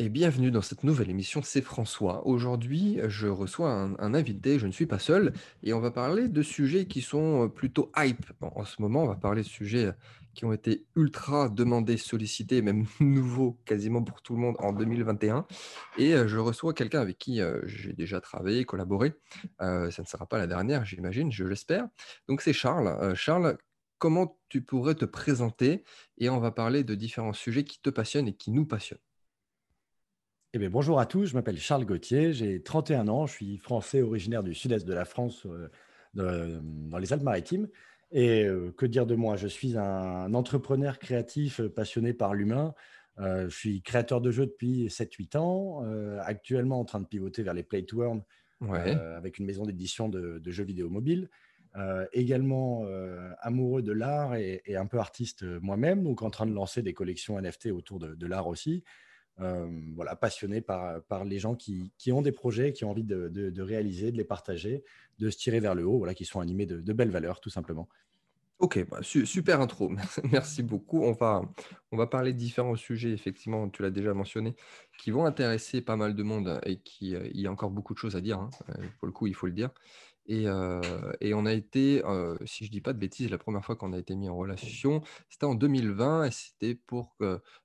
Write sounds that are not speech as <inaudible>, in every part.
et bienvenue dans cette nouvelle émission, c'est François. Aujourd'hui, je reçois un, invité, je ne suis pas seul, et on va parler de sujets qui sont euh, plutôt hype en, ce moment. On va parler de sujets euh, qui ont été ultra demandés, sollicités, même <laughs> nouveaux quasiment pour tout le monde en 2021. Et euh, je reçois quelqu'un avec qui j'ai déjà travaillé, collaboré. ça ne sera pas la dernière, j'imagine, je l'espère. Donc c'est Charles. Charles, comment tu pourrais te présenter Et on va parler de différents sujets qui te passionnent et qui nous passionnent? Eh bonjour à tous, je m'appelle Charles Gauthier, j'ai 31 ans, je suis français originaire du sud-est de la France, euh, dans les Alpes-Maritimes. Et euh, que dire de moi Je suis un entrepreneur créatif passionné par l'humain. Euh, je suis créateur de jeux depuis 7-8 ans, actuellement en train de pivoter vers les Play to Earn avec une maison d'édition de, jeux vidéo mobiles. également amoureux de l'art et, un peu artiste moi-même, donc en train de lancer des collections NFT autour de l'art aussi. Euh, voilà, passionné par, par les gens qui, qui, ont des projets, qui ont envie de, de, réaliser, de les partager, de se tirer vers le haut, voilà, qui sont animés de, de belles valeurs, tout simplement. Ok, bah, super intro. <laughs> Merci beaucoup. On va, on va parler de différents sujets, effectivement, tu l'as déjà mentionné, qui vont intéresser pas mal de monde et qui, euh, il y a encore beaucoup de choses à dire. Hein. Euh, pour le coup, il faut le dire. Et, on a été, si je ne dis pas de bêtises, la première fois qu'on a été mis en relation, c'était en 2020 et c'était pour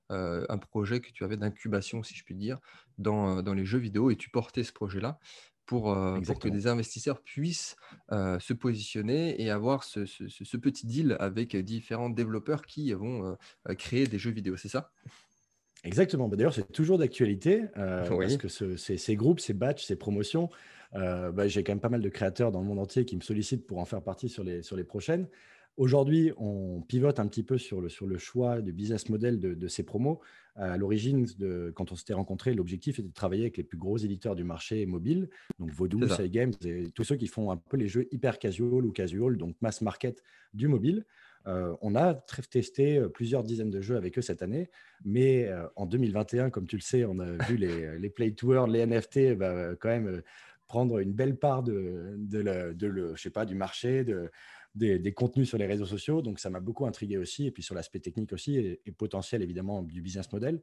un projet que tu avais d'incubation, si je puis dire, dans, les jeux vidéo et tu portais ce projet-là pour, que des investisseurs puissent se positionner et avoir ce, petit deal avec différents développeurs qui vont créer des jeux vidéo, c'est ça? Exactement. Bah, d'ailleurs, c'est toujours d'actualité parce que ces, groupes, ces batchs, ces promotions, euh, bah, j'ai quand même pas mal de créateurs dans le monde entier qui me sollicitent pour en faire partie sur les, sur les prochaines. Aujourd'hui, on pivote un petit peu sur le, sur le choix du business model de, ces promos. À l'origine, quand on s'était rencontrés, l'objectif était de travailler avec les plus gros éditeurs du marché mobile, donc Vodou, Games, et tous ceux qui font un peu les jeux hyper casual ou casual, donc mass market du mobile. Euh, on a testé euh, plusieurs dizaines de jeux avec eux cette année, mais en 2021, comme tu le sais, on a vu <laughs> les, les Play Tour, les NFT, bah, quand même prendre une belle part de, le, je sais pas, du marché, de, des, contenus sur les réseaux sociaux. Donc, ça m'a beaucoup intrigué aussi, et puis sur l'aspect technique aussi, et, potentiel évidemment du business model.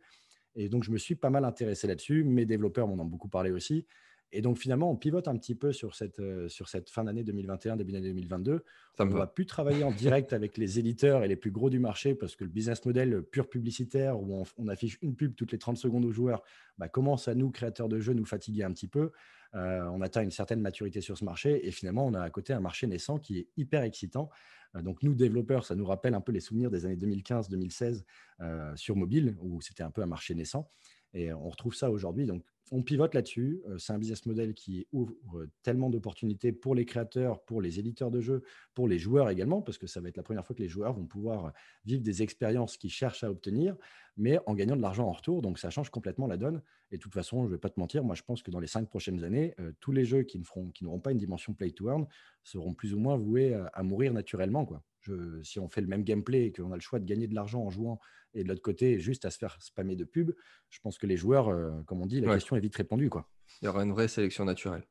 Et donc, je me suis pas mal intéressé là-dessus. Mes développeurs m'en ont beaucoup parlé aussi. Et donc, finalement, on pivote un petit peu sur cette, euh, sur cette fin d'année 2021, début d'année 2022. on ne va plus travailler en direct avec les éditeurs et les plus gros du marché parce que le business model pur publicitaire, où on, affiche une pub toutes les 30 secondes aux joueurs, bah, commence à nous, créateurs de jeux, nous fatiguer un petit peu. Euh, on atteint une certaine maturité sur ce marché et finalement, on a à côté un marché naissant qui est hyper excitant. Euh, donc, nous, développeurs, ça nous rappelle un peu les souvenirs des années 2015-2016 sur mobile, où c'était un peu un marché naissant. Et on retrouve ça aujourd'hui. Donc, on pivote là-dessus. Euh, c'est un business model qui ouvre euh, tellement d'opportunités pour les créateurs, pour les éditeurs de jeux, pour les joueurs également, parce que ça va être la première fois que les joueurs vont pouvoir vivre des expériences qu'ils cherchent à obtenir, mais en gagnant de l'argent en retour. Donc ça change complètement la donne. Et de toute façon, je ne vais pas te mentir, moi je pense que dans les cinq prochaines années, euh, tous les jeux qui n'auront pas une dimension play to earn seront plus ou moins voués à, mourir naturellement. Quoi. si on fait le même gameplay et qu'on a le choix de gagner de l'argent en jouant et de l'autre côté, juste à se faire spammer de pubs, je pense que les joueurs, euh, comme on dit, la question est vite répondue. Quoi. Il y aura une vraie sélection naturelle.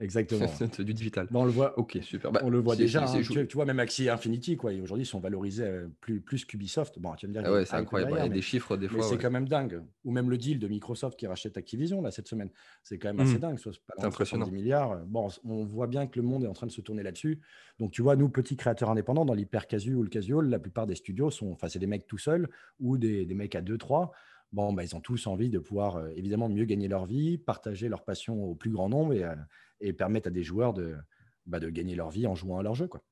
Exactement. c'est du digital. on le voit. Ok, super. Bah, on le voit déjà. Hein. tu, vois, même Axie Infinity, quoi. Aujourd'hui, ils sont valorisés euh, plus, plus qu'Ubisoft. Bon, tu vas me dire. Ah ouais, c'est incroyable. il y a des chiffres des fois. C'est quand même dingue. Ou même le deal de Microsoft qui rachète Activision là cette semaine. C'est quand même assez mmh. dingue. C'est impressionnant. 10 milliards. Bon, on voit bien que le monde est en train de se tourner là-dessus. Donc, tu vois, nous, petits créateurs indépendants, dans l'hyper casu ou le casual, la plupart des studios sont, enfin, c'est des mecs tout seuls ou des, des mecs à 2-3 bon, bah, ils ont tous envie de pouvoir euh, évidemment mieux gagner leur vie, partager leur passion au plus grand nombre et, euh, permettre à des joueurs de, bah, de gagner leur vie en jouant à leur jeu. Quoi.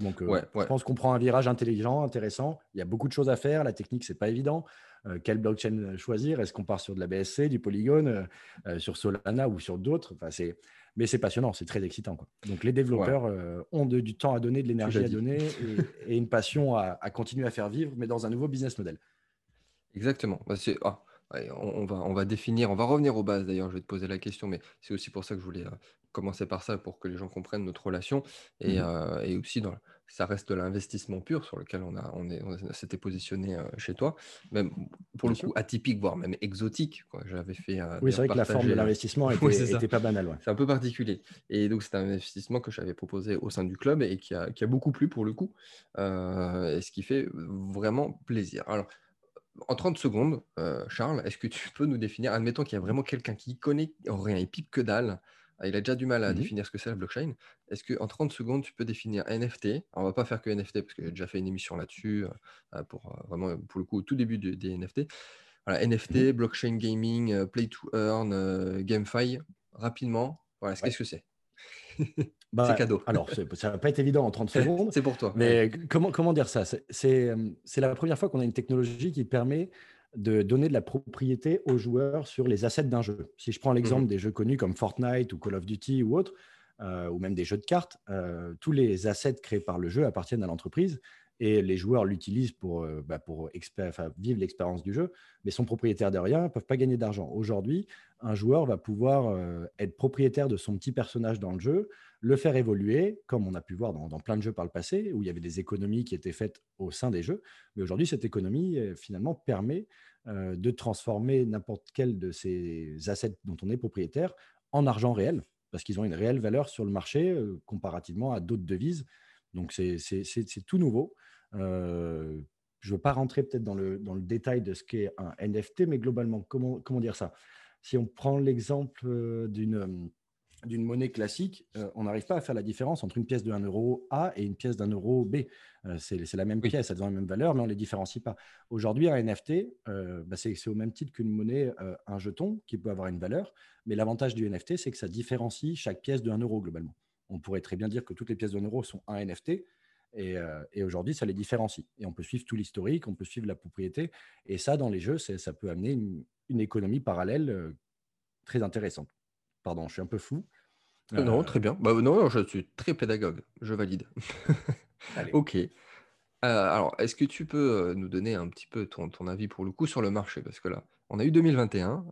Donc, euh, je pense qu'on prend un virage intelligent, intéressant. Il y a beaucoup de choses à faire. La technique, c'est pas évident. quelle blockchain choisir? Est-ce qu'on part sur de la BSC, du Polygon, sur Solana ou sur d'autres? Enfin, Mais c'est passionnant, c'est très excitant. Quoi. Donc, les développeurs ont du temps à donner, de l'énergie à donner et, une passion à, à, continuer à faire vivre, mais dans un nouveau business model. Exactement. Bah, ah, on, va, on va définir, on va revenir aux bases d'ailleurs, je vais te poser la question, mais c'est aussi pour ça que je voulais euh, commencer par ça, pour que les gens comprennent notre relation. Et, mmh euh, aussi, dans, ça reste de l'investissement pur sur lequel on, a, on, est, s'était positionné euh, chez toi, même pour le coup atypique, voire même exotique. J'avais fait. Oui, c'est vrai que la forme de l'investissement <laughs> était, pas banale. C'est un peu particulier. Et donc, c'est un investissement que j'avais proposé au sein du club et qui a, qui a beaucoup plu pour le coup, et ce qui fait vraiment plaisir. Alors, en 30 secondes, Charles, est-ce que tu <laughs> peux nous définir, admettons qu'il y a vraiment quelqu'un qui connaît rien, il pipe que dalle, il a déjà du mal à mmh définir ce que c'est la blockchain. Est-ce qu'en 30 secondes, tu peux définir NFT Alors, On ne va pas faire que NFT parce que j'ai déjà fait une émission là-dessus, pour vraiment, pour le coup, au tout début des NFT. Voilà, NFT, mmh blockchain gaming, play to earn, GameFi, rapidement, voilà, qu'est-ce que c'est? <laughs> bah, c'est cadeau. Alors, ça ne va pas être évident en 30 <laughs> secondes. c'est pour toi. Mais comment, comment dire ça? C'est la première fois qu'on a une technologie qui permet de donner de la propriété aux joueurs sur les assets d'un jeu. Si je prends l'exemple mmh des jeux connus comme Fortnite ou Call of Duty ou autres, euh, ou même des jeux de cartes, euh, tous les assets créés par le jeu appartiennent à l'entreprise et les joueurs l'utilisent pour, euh, bah, vivre l'expérience du jeu, mais sont propriétaires de rien, ne peuvent pas gagner d'argent. Aujourd'hui, un joueur va pouvoir euh, être propriétaire de son petit personnage dans le jeu, le faire évoluer, comme on a pu voir dans, plein de jeux par le passé, où il y avait des économies qui étaient faites au sein des jeux. Mais aujourd'hui, cette économie, euh, finalement, permet de transformer n'importe quel de ces assets dont on est propriétaire en argent réel, parce qu'ils ont une réelle valeur sur le marché comparativement à d'autres devises. Donc, c'est tout nouveau. Euh, je ne veux pas rentrer peut-être dans le, dans le détail de ce qu'est un NFT, mais globalement, comment, comment dire ça? Si on prend l'exemple euh, d'une euh, d'une monnaie classique, on n'arrive pas à faire la différence entre une pièce de 1 euro A et une pièce d'un euro B. c'est la même pièce, elles ont la même valeur, mais on ne les différencie pas. Aujourd'hui, un NFT, bah, c'est au même titre qu'une monnaie, un jeton qui peut avoir une valeur, mais l'avantage du NFT, c'est que ça différencie chaque pièce de 1 euro globalement. On pourrait très bien dire que toutes les pièces de 1 euro sont un NFT, euh, et, aujourd'hui, ça les différencie. Et on peut suivre tout l'historique, on peut suivre la propriété. Et ça, dans les jeux, ça peut amener une, économie parallèle euh, très intéressante. Pardon, je suis un peu fou. Non, euh, très bien. Bah, non, je suis très pédagogue. Je valide. <laughs> ok. alors, est-ce que tu peux nous donner un petit peu ton, ton, avis pour le coup sur le marché? Parce que là, on a eu 2021.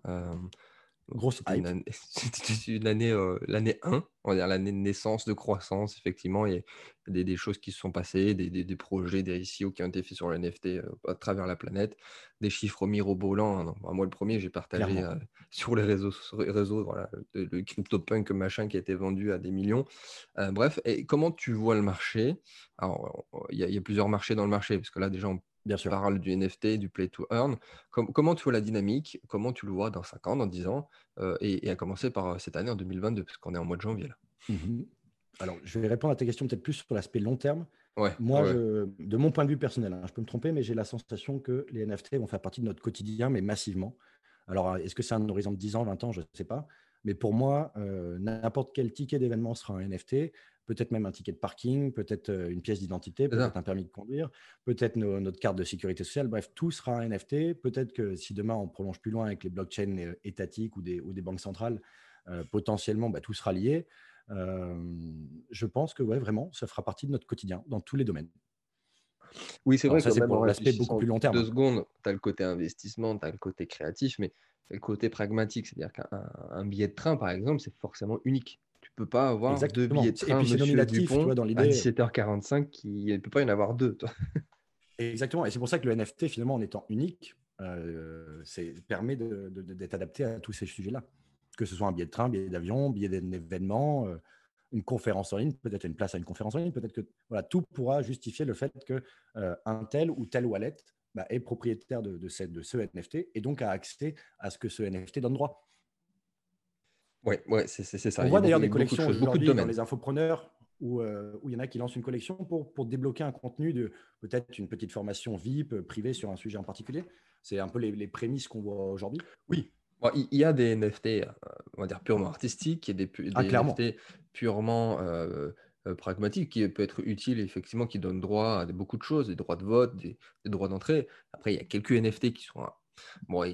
Grosse Une année, <laughs> une année, euh, l'année 1, on va dire l'année de naissance, de croissance, effectivement. Il y a des, des choses qui se sont passées, des, des, des projets, des ICO qui ont été faits sur le NFT euh, à travers la planète, des chiffres mirobolants. Hein. moi, le premier, j'ai partagé euh, <laughs> sur les réseaux, réseaux voilà, le, CryptoPunk machin qui a été vendu à des millions. bref, et comment tu vois le marché? Alors, il y, a, il y, a plusieurs marchés dans le marché, parce que là, déjà, on Bien sûr. parle du NFT, du play to earn. comment tu vois la dynamique? Comment tu le vois dans 5 ans, dans 10 ans euh, et, à commencer par euh, cette année en 2022, parce qu'on est en mois de janvier là. Mmh Alors, je vais répondre à ta question peut-être plus sur l'aspect long terme. Ouais, Moi, de mon point de vue personnel, hein, je peux me tromper, mais j'ai la sensation que les NFT vont faire partie de notre quotidien, mais massivement. Alors, est-ce que c'est un horizon de 10 ans, 20 ans? Je ne sais pas. Mais pour moi, euh, n'importe quel ticket d'événement sera un NFT peut-être même un ticket de parking, peut-être une pièce d'identité, peut-être un permis de conduire, peut-être notre carte de sécurité sociale. Bref, tout sera un NFT. Peut-être que si demain on prolonge plus loin avec les blockchains étatiques ou des, ou des banques centrales, potentiellement bah, tout sera lié. je pense que ouais, vraiment, ça fera partie de notre quotidien dans tous les domaines. Oui, c'est vrai ça, c'est pour l'aspect beaucoup plus long terme. Deux secondes, tu as le côté investissement, tu as le côté créatif, mais le côté pragmatique. C'est-à-dire qu'un billet de train, par exemple, c'est forcément unique peux pas avoir deux billets de train et puis Dupont, dans l'idée. À 17h45, il ne peut pas y en avoir deux. Toi. Exactement. Et c'est pour ça que le NFT, finalement, en étant unique, euh, permet d'être adapté à tous ces sujets-là. Que ce soit un billet de train, billet d'avion, billet d'événement, euh, une conférence en ligne, peut-être une place à une conférence en ligne, peut-être que voilà, tout pourra justifier le fait qu'un euh, un tel ou tel wallet bah, est propriétaire de, de, cette, de ce NFT et donc a accès à ce que ce NFT donne droit. Oui, ouais, c'est ça. On voit d'ailleurs des collections aujourd'hui dans les infopreneurs où, euh, où, il y en a qui lancent une collection pour, pour débloquer un contenu de peut-être une petite formation VIP privée sur un sujet en particulier. C'est un peu les, les prémices qu'on voit aujourd'hui. Oui, il y a des NFT, euh, on va dire purement artistiques, a des, ah, NFT purement pragmatiques qui peuvent être utiles, effectivement, qui donnent droit à beaucoup de choses, des droits de vote, des, des droits d'entrée. Après, il y a quelques NFT qui sont Bon,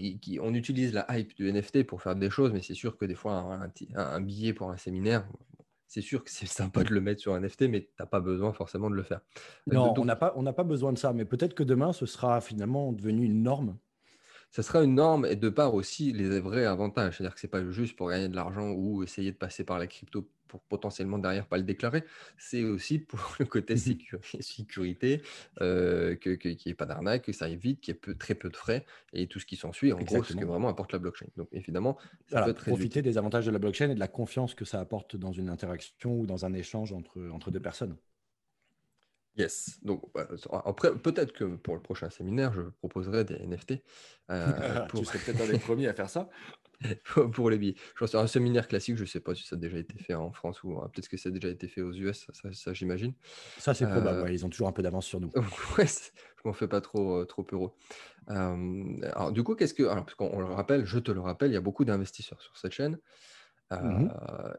on utilise la hype du NFT pour faire des choses, mais c'est sûr que des fois, un, billet pour un séminaire, c'est sûr que c'est <laughs> sympa de le mettre sur un NFT, mais tu n'as pas besoin forcément de le faire. Non, on n'a pas, pas besoin de ça, mais peut-être que demain, ce sera finalement devenu une norme ça sera une norme et de part aussi les vrais avantages. C'est-à-dire que ce n'est pas juste pour gagner de l'argent ou essayer de passer par la crypto pour potentiellement derrière pas le déclarer. C'est aussi pour <laughs> le côté mmh sécurité, euh, qu'il n'y ait pas d'arnaque, que ça aille vite, qu'il y ait peu, très peu de frais et tout ce qui s'ensuit. En gros, ce que vraiment apporte la blockchain. Donc évidemment, ça peut être profiter des avantages de la blockchain et de la confiance que ça apporte dans une interaction ou dans un échange entre, entre deux personnes. Yes. Donc, bah, après, peut-être que pour le prochain séminaire, je proposerai des NFT. Euh, <laughs> pour... tu serais peut-être un des <laughs> premiers à faire ça. pour les billets. Je pense un séminaire classique, je ne sais pas si ça a déjà été fait en France ou peut-être que ça a déjà été fait aux US, ça, j'imagine. Ça, c'est probable, euh, ils ont toujours un peu d'avance sur nous. <laughs> ouais, je m'en fais pas trop, euh, trop heureux. alors, du coup, qu'est-ce que. Alors, parce qu'on le rappelle, je te le rappelle, il y a beaucoup d'investisseurs sur cette chaîne. Mmh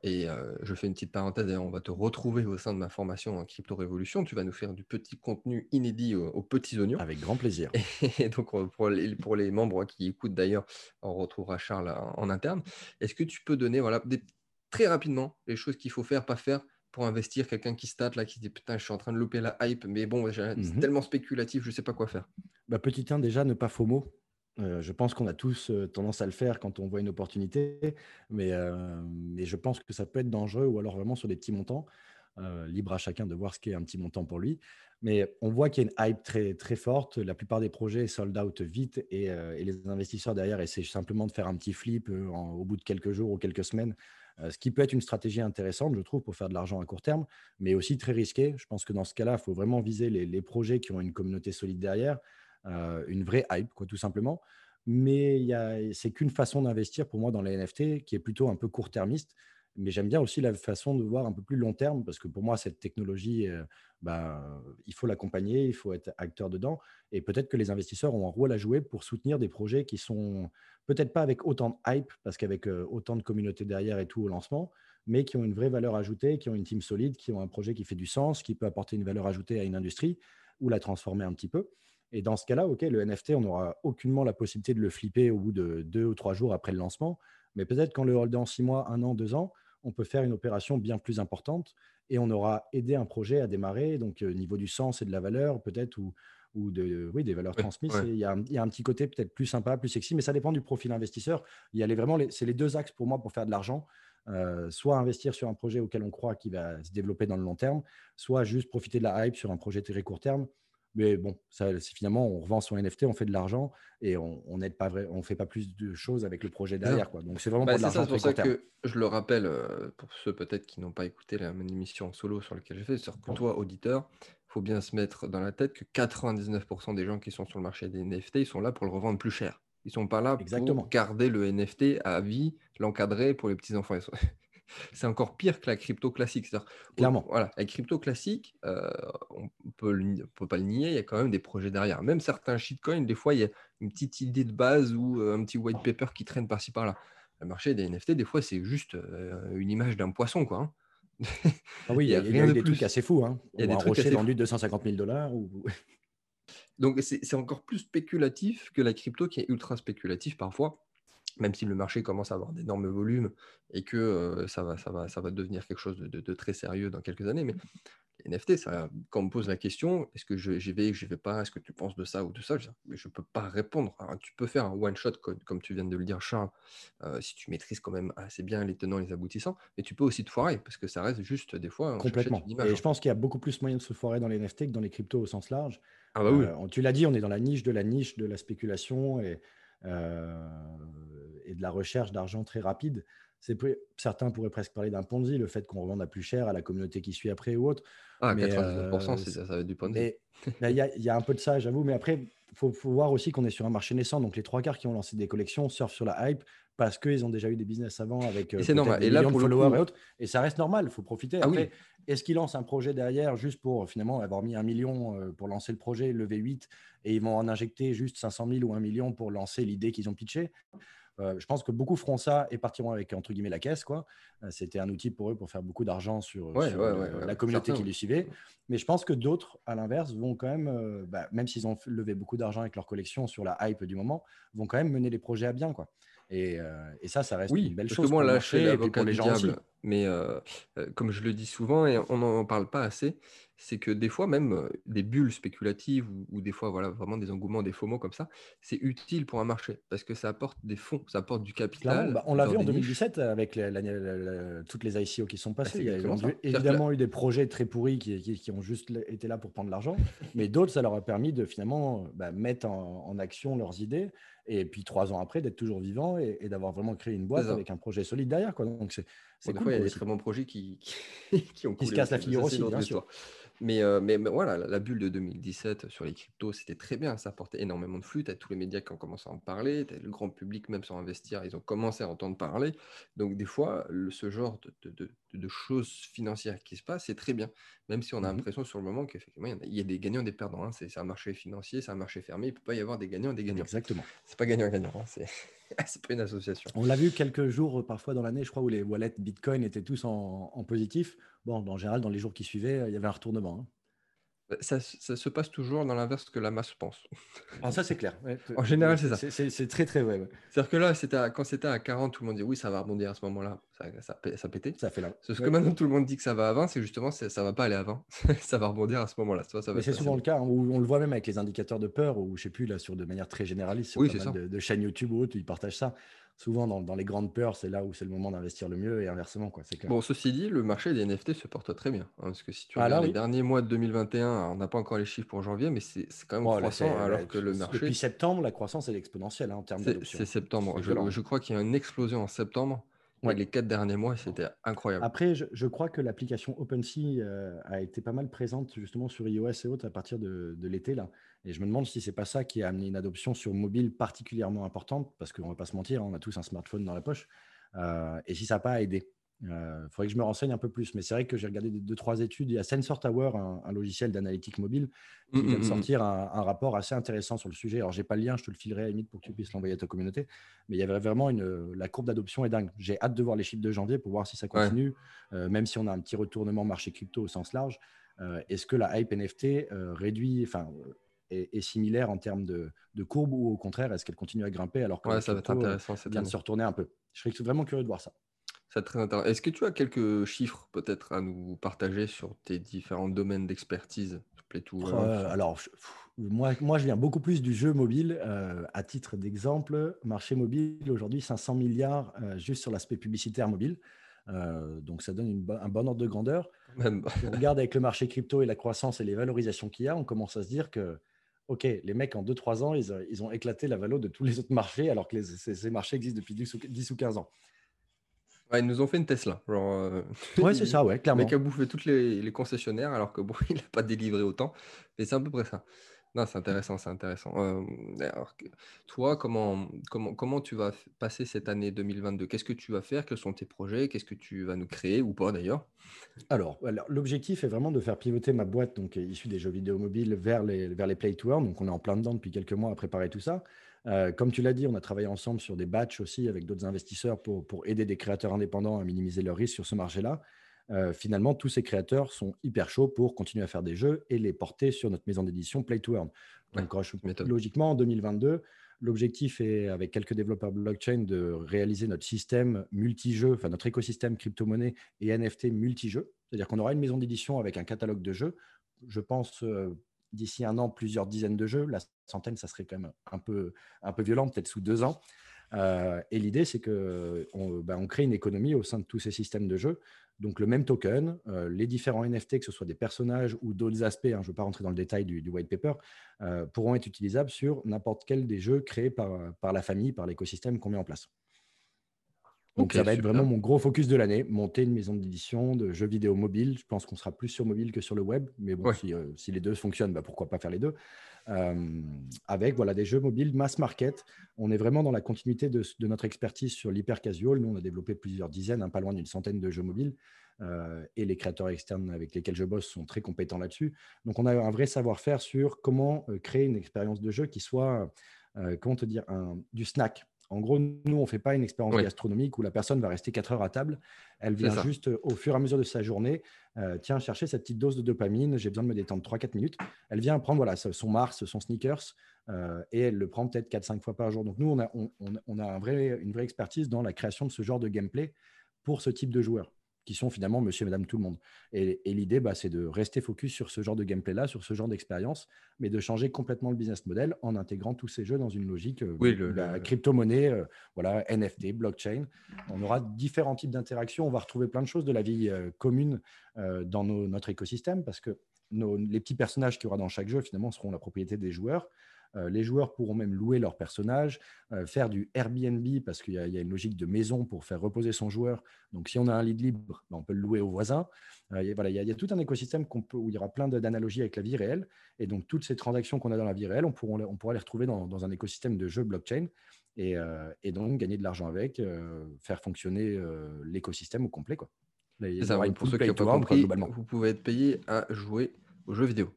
et je fais une petite parenthèse et on va te retrouver au sein de ma formation en crypto révolution. Tu vas nous faire du petit contenu inédit aux, petits oignons. Avec grand plaisir. <laughs> Et, donc pour les, pour les, membres qui écoutent d'ailleurs, on retrouvera Charles en, interne. Est-ce que tu peux donner voilà, très rapidement les choses qu'il faut faire, pas faire pour investir? Quelqu'un qui state là, qui dit putain, je suis en train de louper la hype, mais bon, c'est mmh tellement spéculatif, je ne sais pas quoi faire. Bah, petit 1, déjà, ne pas FOMO. Euh, je pense qu'on a tous euh, tendance à le faire quand on voit une opportunité, mais, euh, mais, je pense que ça peut être dangereux ou alors vraiment sur des petits montants. libre à chacun de voir ce qu'est un petit montant pour lui. Mais on voit qu'il y a une hype très, très forte. La plupart des projets sold out vite et, les investisseurs derrière essaient simplement de faire un petit flip au bout de quelques jours ou quelques semaines. ce qui peut être une stratégie intéressante, je trouve, pour faire de l'argent à court terme, mais aussi très risqué. Je pense que dans ce cas-là, il faut vraiment viser les, projets qui ont une communauté solide derrière une vraie hype, quoi, tout simplement. Mais c'est qu'une façon d'investir pour moi dans les NFT qui est plutôt un peu court-termiste. Mais j'aime bien aussi la façon de voir un peu plus long terme parce que pour moi, cette technologie, euh, bah, il faut l'accompagner, il faut être acteur dedans. Et peut-être que les investisseurs ont un rôle à jouer pour soutenir des projets qui sont peut-être pas avec autant de hype parce qu'avec euh, autant de communauté derrière et tout au lancement, mais qui ont une vraie valeur ajoutée, qui ont une team solide, qui ont un projet qui fait du sens, qui peut apporter une valeur ajoutée à une industrie ou la transformer un petit peu. Et dans ce cas-là, OK, le NFT, on n'aura aucunement la possibilité de le flipper au bout de deux ou trois jours après le lancement. Mais peut-être qu'en le holdant six mois, un an, deux ans, on peut faire une opération bien plus importante et on aura aidé un projet à démarrer. Donc, au euh, niveau du sens et de la valeur, peut-être, ou, ou de, oui, des valeurs transmises. Il, y a, un petit côté peut-être plus sympa, plus sexy, mais ça dépend du profil investisseur. Il y a les, vraiment, c'est les deux axes pour moi pour faire de l'argent. Euh, soit investir sur un projet auquel on croit qu'il va se développer dans le long terme, soit juste profiter de la hype sur un projet très court terme. Mais bon, ça, finalement, on revend son NFT, on fait de l'argent et on ne pas vrai, on fait pas plus de choses avec le projet derrière. Quoi. Donc c'est vraiment bah, pas de l'argent. C'est pour ça que je le rappelle euh, pour ceux peut-être qui n'ont pas écouté la même émission en solo sur laquelle j'ai fait, c'est que toi, auditeur, il faut bien se mettre dans la tête que 99% des gens qui sont sur le marché des NFT, ils sont là pour le revendre plus cher. Ils sont pas là pour garder le NFT à vie, l'encadrer pour les petits enfants c'est encore pire que la crypto classique. Clairement. Voilà, la crypto classique, euh, on ne peut pas le nier, il y a quand même des projets derrière. Même certains shitcoins, des fois, il y a une petite idée de base ou euh, un petit white paper qui traîne par-ci par-là. Le marché des NFT, des fois, c'est juste euh, une image d'un poisson. Quoi, hein. <laughs> ah oui, il y a, des trucs assez fous. Hein. Il y a des trucs rocher vendu 250 000 dollars. Ou... <laughs> Donc, c'est encore plus spéculatif que la crypto qui est ultra spéculatif parfois même si le marché commence à avoir d'énormes volumes et que ça, va, ça, va, ça va devenir quelque chose de, très sérieux dans quelques années. Mais les NFT, ça, quand on me pose la question, est-ce que j'y vais, je vais pas, est-ce que tu penses de ça ou de ça, je ne peux pas répondre. tu peux faire un one-shot, comme, tu viens de le dire, Charles, si tu maîtrises quand même assez bien les tenants et les aboutissants, mais tu peux aussi te foirer, parce que ça reste juste des fois... Complètement. Et je hein. pense qu'il y a beaucoup plus moyen de se foirer dans les NFT que dans les cryptos au sens large. Ah bah oui. tu l'as dit, on est dans la niche de la niche de la spéculation et euh, et de la recherche d'argent très rapide. Certains pourraient presque parler d'un Ponzi, le fait qu'on revende à plus cher à la communauté qui suit après ou autre. Ah, 99%, euh, ça, va être du Ponzi. Il y, y, a un peu de ça, j'avoue, mais après, faut, faut, voir aussi qu'on est sur un marché naissant. Donc, les trois quarts qui ont lancé des collections surfent sur la hype parce qu'ils ont déjà eu des business avant avec euh, normal. Des et là, pour de followers et autres. Et ça reste normal, il faut profiter. Ah après, est-ce qu'ils lancent un projet derrière juste pour finalement avoir mis un million euh, pour lancer le projet, lever 8 et ils vont en injecter juste 500 000 ou un million pour lancer l'idée qu'ils ont pitché euh, je pense que beaucoup feront ça et partiront avec entre guillemets la caisse. quoi. C'était un outil pour eux pour faire beaucoup d'argent sur, la communauté qui les suivait. Mais je pense que d'autres, à l'inverse, vont quand même, bah, même s'ils ont levé beaucoup d'argent avec leur collection sur la hype du moment, vont quand même mener les projets à bien. quoi. Euh, et, ça, ça reste une belle chose. diable, Mais euh, comme je le dis souvent, et on n'en parle pas assez, c'est que des fois, même des bulles spéculatives ou, des fois, voilà, vraiment des engouements, des faux mots comme ça, c'est utile pour un marché parce que ça apporte des fonds, ça apporte du capital. Bah, on l'a vu en 2017 avec toutes les ICO qui sont passées. Ah, Il y a évidemment eu des projets très pourris qui, ont juste été là pour prendre l'argent, mais d'autres, ça leur a permis de finalement bah, mettre en, action leurs idées et puis trois ans après d'être toujours vivant et, d'avoir vraiment créé une boîte avec un projet solide derrière. Quoi. Donc c'est cool. il y a des très bons projets <laughs> qui, qui, ont qui se cassent la figure aussi, bien sûr. Mais, euh, mais, voilà, la, bulle de 2017 sur les cryptos, c'était très bien. Ça apportait énormément de flux. Tu as tous les médias qui ont commencé à en parler. Tu as le grand public, même sans investir, ils ont commencé à entendre parler. Donc, des fois, ce genre de, de, choses financières qui se passent, c'est très bien. Même si on a mmh l'impression sur le moment qu'effectivement, il y, a des gagnants et des perdants. Hein. C'est un marché financier, c'est un marché fermé. Il ne peut pas y avoir des gagnants et des gagnants. Exactement. C'est pas gagnant-gagnant. Hein. <laughs> C'est pas une association. On l'a vu quelques jours, parfois dans l'année, je crois, où les wallets Bitcoin étaient tous en, positif. Bon, en général, dans les jours qui suivaient, il y avait un retournement. Hein. Bah, ça, se passe toujours dans l'inverse que la masse pense. Ah, ça, c'est clair. <laughs> en général, c'est ça. C'est très, très vrai. C'est-à-dire que là, quand c'était à 40, tout le monde dit oui, ça va rebondir à ce moment-là. Ça, ça, ça, pétait. Ça fait là. Ce que maintenant, tout le monde dit que ça va à 20, c'est justement ça ne va pas aller à 20. <laughs> ça va rebondir à ce moment-là. c'est souvent le cas. Hein, où on le voit même avec les indicateurs de peur, ou je ne sais plus, là, sur de manière très généraliste, sur de, de, chaînes YouTube ou autres, ils partagent ça souvent dans, les grandes peurs, c'est là où c'est le moment d'investir le mieux et inversement. Quoi, bon, ceci dit, le marché des NFT se porte très bien. Hein, parce que si tu ah, regardes les derniers mois de 2021, on n'a pas encore les chiffres pour janvier, mais c'est quand même croissant alors que le marché. Depuis septembre, la croissance est exponentielle hein, en termes d'adoption. C'est septembre. Je, crois qu'il y a une explosion en septembre. Les quatre derniers mois, c'était incroyable. Après, je, crois que l'application OpenSea euh, a été pas mal présente justement sur iOS et autres à partir de, de l'été. là. Et je me demande si c'est pas ça qui a amené une adoption sur mobile particulièrement importante, parce qu'on ne va pas se mentir, on a tous un smartphone dans la poche, euh, et si ça n'a pas aidé. Il euh, faudrait que je me renseigne un peu plus, mais c'est vrai que j'ai regardé deux, trois études. Il y a Sensor Tower, un, logiciel d'analytique mobile, qui mmh, vient de mmh, mmh. sortir un, rapport assez intéressant sur le sujet. Alors, j'ai pas le lien, je te le filerai à la limite pour que tu puisses l'envoyer à ta communauté. Mais il y avait vraiment une, la courbe d'adoption est dingue. J'ai hâte de voir les chiffres de janvier pour voir si ça continue, euh, même si on a un petit retournement marché crypto au sens large. Est-ce que la hype NFT réduit, enfin, est, similaire en termes de, courbe ou au contraire, est-ce qu'elle continue à grimper alors que ça va être intéressant, vient de se retourner un peu Je serais vraiment curieux de voir ça. C'est très intéressant. Est-ce que tu as quelques chiffres peut-être à nous partager sur tes différents domaines d'expertise? Tout, euh, Alors, moi, moi, je viens beaucoup plus du jeu mobile. Euh, à titre d'exemple, marché mobile, aujourd'hui, 500 milliards euh, juste sur l'aspect publicitaire mobile. donc, ça donne un bon ordre de grandeur. Même. Si on regarde avec le marché crypto et la croissance et les valorisations qu'il y a, on commence à se dire que OK, les mecs, en 2-3 ans, ils, ont éclaté la valeur de tous les autres marchés, alors que ces, marchés existent depuis 10 ou, 15 ans. ils nous ont fait une Tesla. Genre, euh, ouais, <laughs> c'est ça, ouais, clairement. Le mec a bouffé tous les, concessionnaires, alors que bon, <laughs> il n'a pas délivré autant. Mais c'est à peu près ça. Non, c'est intéressant, c'est intéressant. Euh, toi, comment, comment, comment tu vas passer cette année 2022 Qu'est-ce que tu vas faire? Quels sont tes projets? Qu'est-ce que tu vas nous créer ou pas d'ailleurs? Alors, l'objectif est vraiment de faire pivoter ma boîte, donc issue des jeux vidéo mobiles, vers les, vers les Play to Earn. Donc, on est en plein dedans depuis quelques mois à préparer tout ça. Euh, comme tu l'as dit, on a travaillé ensemble sur des batchs aussi avec d'autres investisseurs pour, pour aider des créateurs indépendants à minimiser leurs risques sur ce marché-là. Euh, finalement, tous ces créateurs sont hyper chauds pour continuer à faire des jeux et les porter sur notre maison d'édition Play to Earn. Donc, logiquement, en 2022, l'objectif est, avec quelques développeurs blockchain, de réaliser notre système multi-jeux, enfin notre écosystème crypto-monnaie et NFT multi-jeux. C'est-à-dire qu'on aura une maison d'édition avec un catalogue de jeux. Je pense euh, d'ici un an, plusieurs dizaines de jeux. La centaine, ça serait quand même un peu, un peu violent, peut-être sous deux ans. Euh, et l'idée, c'est qu'on bah, on crée une économie au sein de tous ces systèmes de jeux donc le même token, euh, les différents NFT, que ce soit des personnages ou d'autres aspects, hein, je ne veux pas rentrer dans le détail du, white paper, euh, pourront être utilisables sur n'importe quel des jeux créés par, par la famille, par l'écosystème qu'on met en place. Donc ça va être vraiment mon gros focus de l'année, monter une maison d'édition de jeux vidéo mobile. Je pense qu'on sera plus sur mobile que sur le web, mais bon, si, euh, si, les deux fonctionnent, bah, pourquoi pas faire les deux avec voilà, des jeux mobiles mass market. On est vraiment dans la continuité de, notre expertise sur l'hyper casual. Nous, on a développé plusieurs dizaines, hein, pas loin d'une centaine de jeux mobiles. Euh, et les créateurs externes avec lesquels je bosse sont très compétents là-dessus. Donc, on a un vrai savoir-faire sur comment euh, créer une expérience de jeu qui soit, euh, comment te dire, un, du snack. En gros, nous, on ne fait pas une expérience gastronomique où la personne va rester 4 heures à table. Elle vient juste, au fur et à mesure de sa journée, euh, tiens, chercher cette petite dose de dopamine, j'ai besoin de me détendre 3-4 minutes. Elle vient prendre voilà, son Mars, son sneakers, euh, et elle le prend peut-être 4-5 fois par jour. Donc, nous, on a, on, a un vrai, une vraie expertise dans la création de ce genre de gameplay pour ce type de joueur qui sont finalement monsieur et madame tout le monde. Et, l'idée, bah, c'est de rester focus sur ce genre de gameplay-là, sur ce genre d'expérience, mais de changer complètement le business model en intégrant tous ces jeux dans une logique euh, oui, la crypto-monnaie, euh, voilà, NFT, blockchain. On aura différents types d'interactions. On va retrouver plein de choses de la vie euh, commune dans notre écosystème parce que les petits personnages qu'il y aura dans chaque jeu, finalement, seront la propriété des joueurs. Euh, les joueurs pourront même louer leur personnage, euh, faire du Airbnb parce qu'il y, a une logique de maison pour faire reposer son joueur. Donc, si on a un lit libre, ben, on peut le louer au voisin. il, voilà, il, y a, tout un écosystème peut, où il y aura plein d'analogies avec la vie réelle. Et donc, toutes ces transactions qu'on a dans la vie réelle, on, pourra, on pourra les retrouver dans, dans, un écosystème de jeux blockchain et, et donc gagner de l'argent avec, faire fonctionner l'écosystème au complet. Quoi. ça, pour ceux qui n'ont pas compris, vous pouvez être payé à jouer aux jeux vidéo.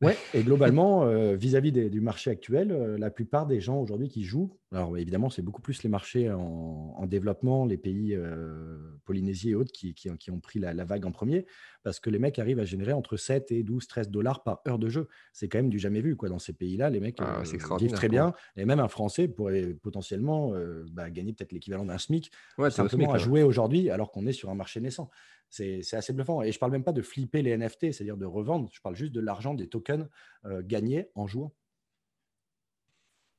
Oui, et globalement, euh, vis-à-vis du marché actuel, euh, la plupart des gens aujourd'hui qui jouent, alors évidemment, c'est beaucoup plus les marchés en, développement, les pays euh, Polynésie et autres qui, qui, ont pris la, vague en premier, parce que les mecs arrivent à générer entre 7 et 12, 13 dollars par heure de jeu. C'est quand même du jamais vu quoi, dans ces pays-là. Les mecs ah, vivent très bien. Et même un Français pourrait potentiellement bah, gagner peut-être l'équivalent d'un SMIC simplement à jouer aujourd'hui, alors qu'on est sur un marché naissant. C'est assez bluffant. Et je ne parle même pas de flipper les NFT, c'est-à-dire de revendre. Je parle juste de l'argent, des tokens euh, gagnés en jouant.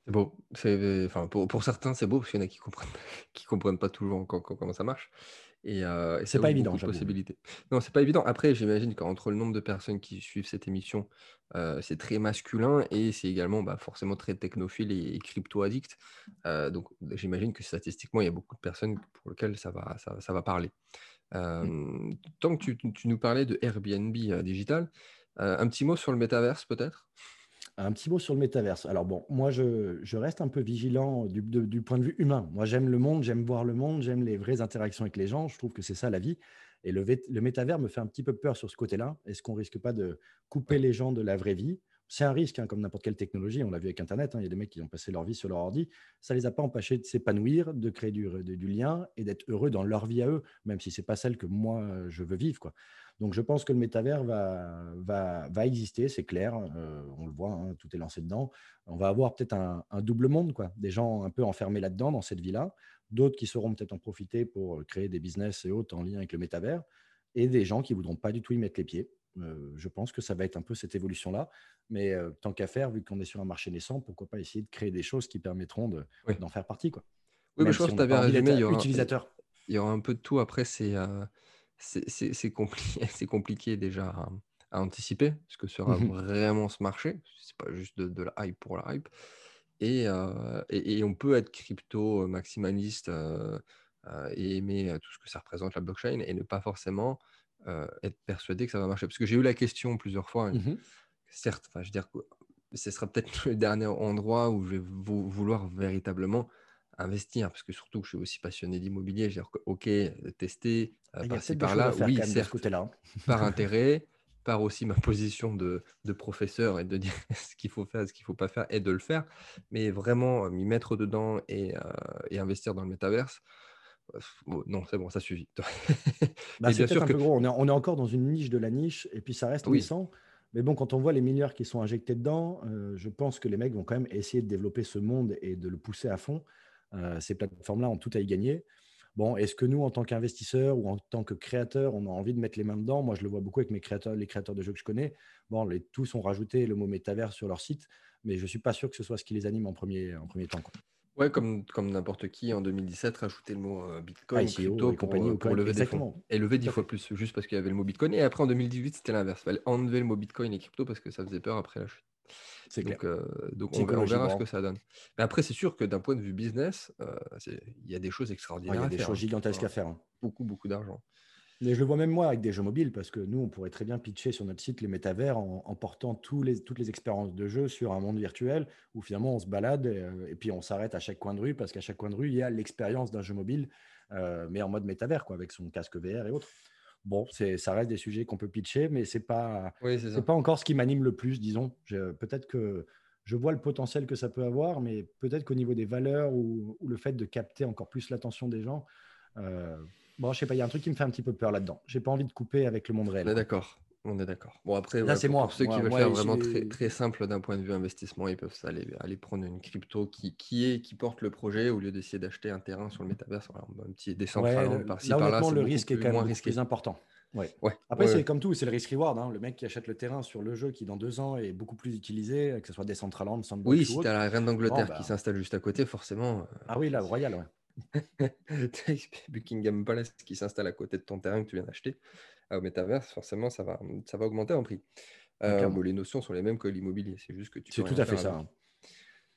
C'est beau. Enfin, pour, pour, certains, c'est beau parce qu'il y en a qui ne comprennent, <laughs> qui comprennent pas toujours comment ça marche. Et, euh, c'est pas évident. Possibilités. Non, c'est pas évident. Après, j'imagine qu'entre le nombre de personnes qui suivent cette émission, euh, c'est très masculin et c'est également bah, forcément très technophile et, crypto-addict. Euh, donc, j'imagine que statistiquement, il y a beaucoup de personnes pour lesquelles ça va, ça, ça va parler. Mmh. tant que tu, nous parlais de Airbnb digital, un petit mot sur le métaverse peut-être? Un petit mot sur le métaverse. Alors bon, moi je, reste un peu vigilant du, point de vue humain. Moi j'aime le monde, j'aime voir le monde, j'aime les vraies interactions avec les gens. Je trouve que c'est ça la vie. Et le, le métavers me fait un petit peu peur sur ce côté-là. Est-ce qu'on risque pas de couper les gens de la vraie vie? C'est un risque, hein, comme n'importe quelle technologie. On l'a vu avec Internet. Hein, il y a des mecs qui ont passé leur vie sur leur ordi. Ça ne les a pas empêchés de s'épanouir, de créer du, lien et d'être heureux dans leur vie à eux, même si ce n'est pas celle que moi, je veux vivre. Quoi. Donc, je pense que le métavers va, exister, c'est clair. Euh, on le voit, hein, tout est lancé dedans. On va avoir peut-être un, double monde, quoi. des gens un peu enfermés là-dedans, dans cette vie-là, d'autres qui sauront peut-être en profiter pour créer des business et autres en lien avec le métavers, et des gens qui voudront pas du tout y mettre les pieds je pense que ça va être un peu cette évolution-là. Mais tant qu'à faire, vu qu'on est sur un marché naissant, pourquoi pas essayer de créer des choses qui permettront d'en faire partie quoi. Oui, mais je pense que tu avais résumé. Il y, aura, utilisateur. il y aura un peu de tout. Après, c'est <laughs> c'est compliqué, compliqué déjà à, anticiper ce que sera mmh vraiment ce marché. C'est pas juste de, la hype pour la hype. Et, et, on peut être crypto maximaliste et aimer tout ce que ça représente la blockchain et ne pas forcément euh, être persuadé que ça va marcher. Parce que j'ai eu la question plusieurs fois. Mmh certes, je veux dire que ce sera peut-être <laughs> le dernier endroit où je vais vouloir véritablement investir, parce que surtout que je suis aussi passionné d'immobilier, que, ok, tester euh, par-ci par-là, oui, certes, hein. <laughs> par intérêt, par aussi ma position de, de professeur et de dire <laughs> ce qu'il faut faire, ce qu'il ne faut pas faire, et de le faire, mais vraiment euh, m'y mettre dedans et, et investir dans le métaverse, non, c'est bon, ça suffit. <laughs> bah, c'est un peu gros. On est, on est, encore dans une niche de la niche, et puis ça reste oui. Mais bon, quand on voit les milliards qui sont injectés dedans, euh, je pense que les mecs vont quand même essayer de développer ce monde et de le pousser à fond. Euh, ces plateformes-là ont tout à y gagner. Bon, est-ce que nous, en tant qu'investisseurs ou en tant que créateurs, on a envie de mettre les mains dedans? Moi, je le vois beaucoup avec mes créateurs, les créateurs de jeux que je connais. Bon, les, tous ont rajouté le mot métavers sur leur site, mais je ne suis pas sûr que ce soit ce qui les anime en premier, en premier temps. Quoi. Ouais, comme, comme n'importe qui en 2017, rajouter le mot euh, Bitcoin, crypto, pour, compagnie, euh, pour lever des fonds. Et lever dix fois plus, juste parce qu'il y avait le mot Bitcoin. Et après, en 2018, c'était l'inverse. Il fallait enlever le mot Bitcoin et crypto parce que ça faisait peur après la chute. C'est donc, euh, donc on, verra ce que ça donne. Mais après, c'est sûr que d'un point de vue business, il y a des choses extraordinaires Il y a des choses hein. gigantesques à faire. Hein. Beaucoup, beaucoup d'argent. Mais je le vois même moi avec des jeux mobiles, parce que nous, on pourrait très bien pitcher sur notre site les métavers en, portant tous les, toutes les expériences de jeu sur un monde virtuel où finalement on se balade et, euh, puis on s'arrête à chaque coin de rue, parce qu'à chaque coin de rue, il y a l'expérience d'un jeu mobile, euh, mais en mode métavers, quoi, avec son casque VR et autres. Bon, ça reste des sujets qu'on peut pitcher, mais ce n'est pas, pas encore ce qui m'anime le plus, disons. Peut-être que je vois le potentiel que ça peut avoir, mais peut-être qu'au niveau des valeurs ou, le fait de capter encore plus l'attention des gens, euh, Bon, je sais pas, il y a un truc qui me fait un petit peu peur là-dedans. J'ai pas envie de couper avec le monde réel. On est d'accord. On est d'accord. Bon, après, là, c'est moi. Pour ceux qui veulent faire vraiment très, très simple d'un point de vue investissement, ils peuvent aller, aller prendre une crypto qui, qui, est, qui porte le projet au lieu d'essayer d'acheter un terrain sur le métaverse. un petit décentralisé par-ci, par-là. le risque est quand même plus important. Ouais. Ouais. Après, c'est comme tout, c'est le risk-reward. Hein. Le mec qui achète le terrain sur le jeu qui, dans deux ans, est beaucoup plus utilisé, que ce soit Decentraland, Sandbox. Oui, si tu as la reine d'Angleterre qui bah s'installe juste à côté, forcément. Euh, ah oui, la royale, ouais. <laughs> Buckingham Palace qui s'installe à côté de ton terrain que tu viens d'acheter euh, au métaverse, forcément, ça va, ça va augmenter en prix. Euh, les notions sont les mêmes que l'immobilier, c'est juste que tu C'est tout à fait ça. Hein.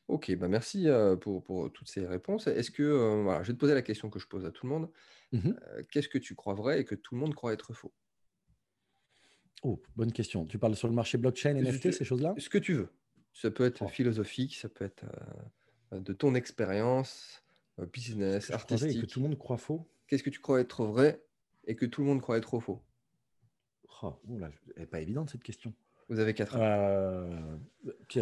Ok, bah merci euh, pour, pour, toutes ces réponses. Est-ce que, voilà, je vais te poser la question que je pose à tout le monde. Mmh qu'est-ce que tu crois vrai et que tout le monde croit être faux? Oh, bonne question. Tu parles sur le marché blockchain, NFT, ces choses-là? Ce que tu veux. Ça peut être oh. philosophique, ça peut être euh, de ton expérience, euh, business, artistique. Que tout le monde croit faux. Qu'est-ce que tu crois être vrai et que tout le monde croit être faux? Oh, Elle n'est pas évidente cette question. Vous avez 4 ans. Euh,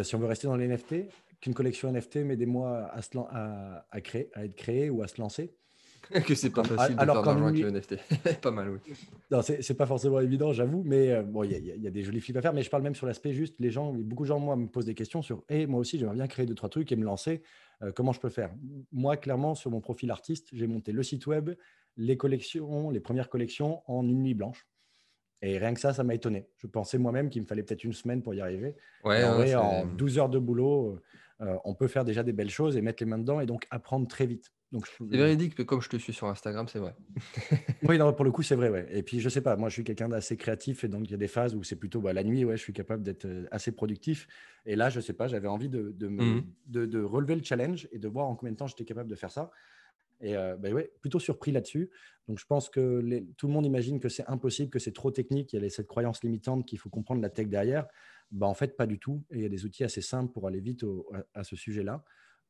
si on veut rester dans les NFT, qu'une collection NFT met des mois à, à, à, créer, à être créée ou à se lancer. <laughs> que c'est pas facile de alors, faire d'argent avec le NFT. <laughs> pas mal, oui. Non, c'est pas forcément évident, j'avoue, mais euh, bon, il y, a des jolis flips à faire. Mais je parle même sur l'aspect juste, les gens, beaucoup de gens, moi, me posent des questions sur, et moi aussi, j'aimerais bien créer deux, trois trucs et me lancer. Euh, comment je peux faire? Moi, clairement, sur mon profil artiste, j'ai monté le site web, les collections, les premières collections en une nuit blanche. Et rien que ça, ça m'a étonné. Je pensais moi-même qu'il me fallait peut-être une semaine pour y arriver. Ouais, en, vrai, en 12 heures de boulot, euh, on peut faire déjà des belles choses et mettre les mains dedans et donc apprendre très vite. C'est véridique que comme je te suis sur Instagram, c'est vrai. <laughs> oui, non, pour le coup, c'est vrai. Ouais. Et puis, je sais pas, moi, je suis quelqu'un d'assez créatif et donc il y a des phases où c'est plutôt bah, la nuit, ouais, je suis capable d'être euh, assez productif. Et là, je sais pas, j'avais envie de, de, mmh de, relever le challenge et de voir en combien de temps j'étais capable de faire ça. Et euh, bah, ouais, plutôt surpris là-dessus. Donc, je pense que tout le monde imagine que c'est impossible, que c'est trop technique. Il y a cette croyance limitante qu'il faut comprendre la tech derrière. Bah, en fait, pas du tout. Et il y a des outils assez simples pour aller vite à, ce sujet-là.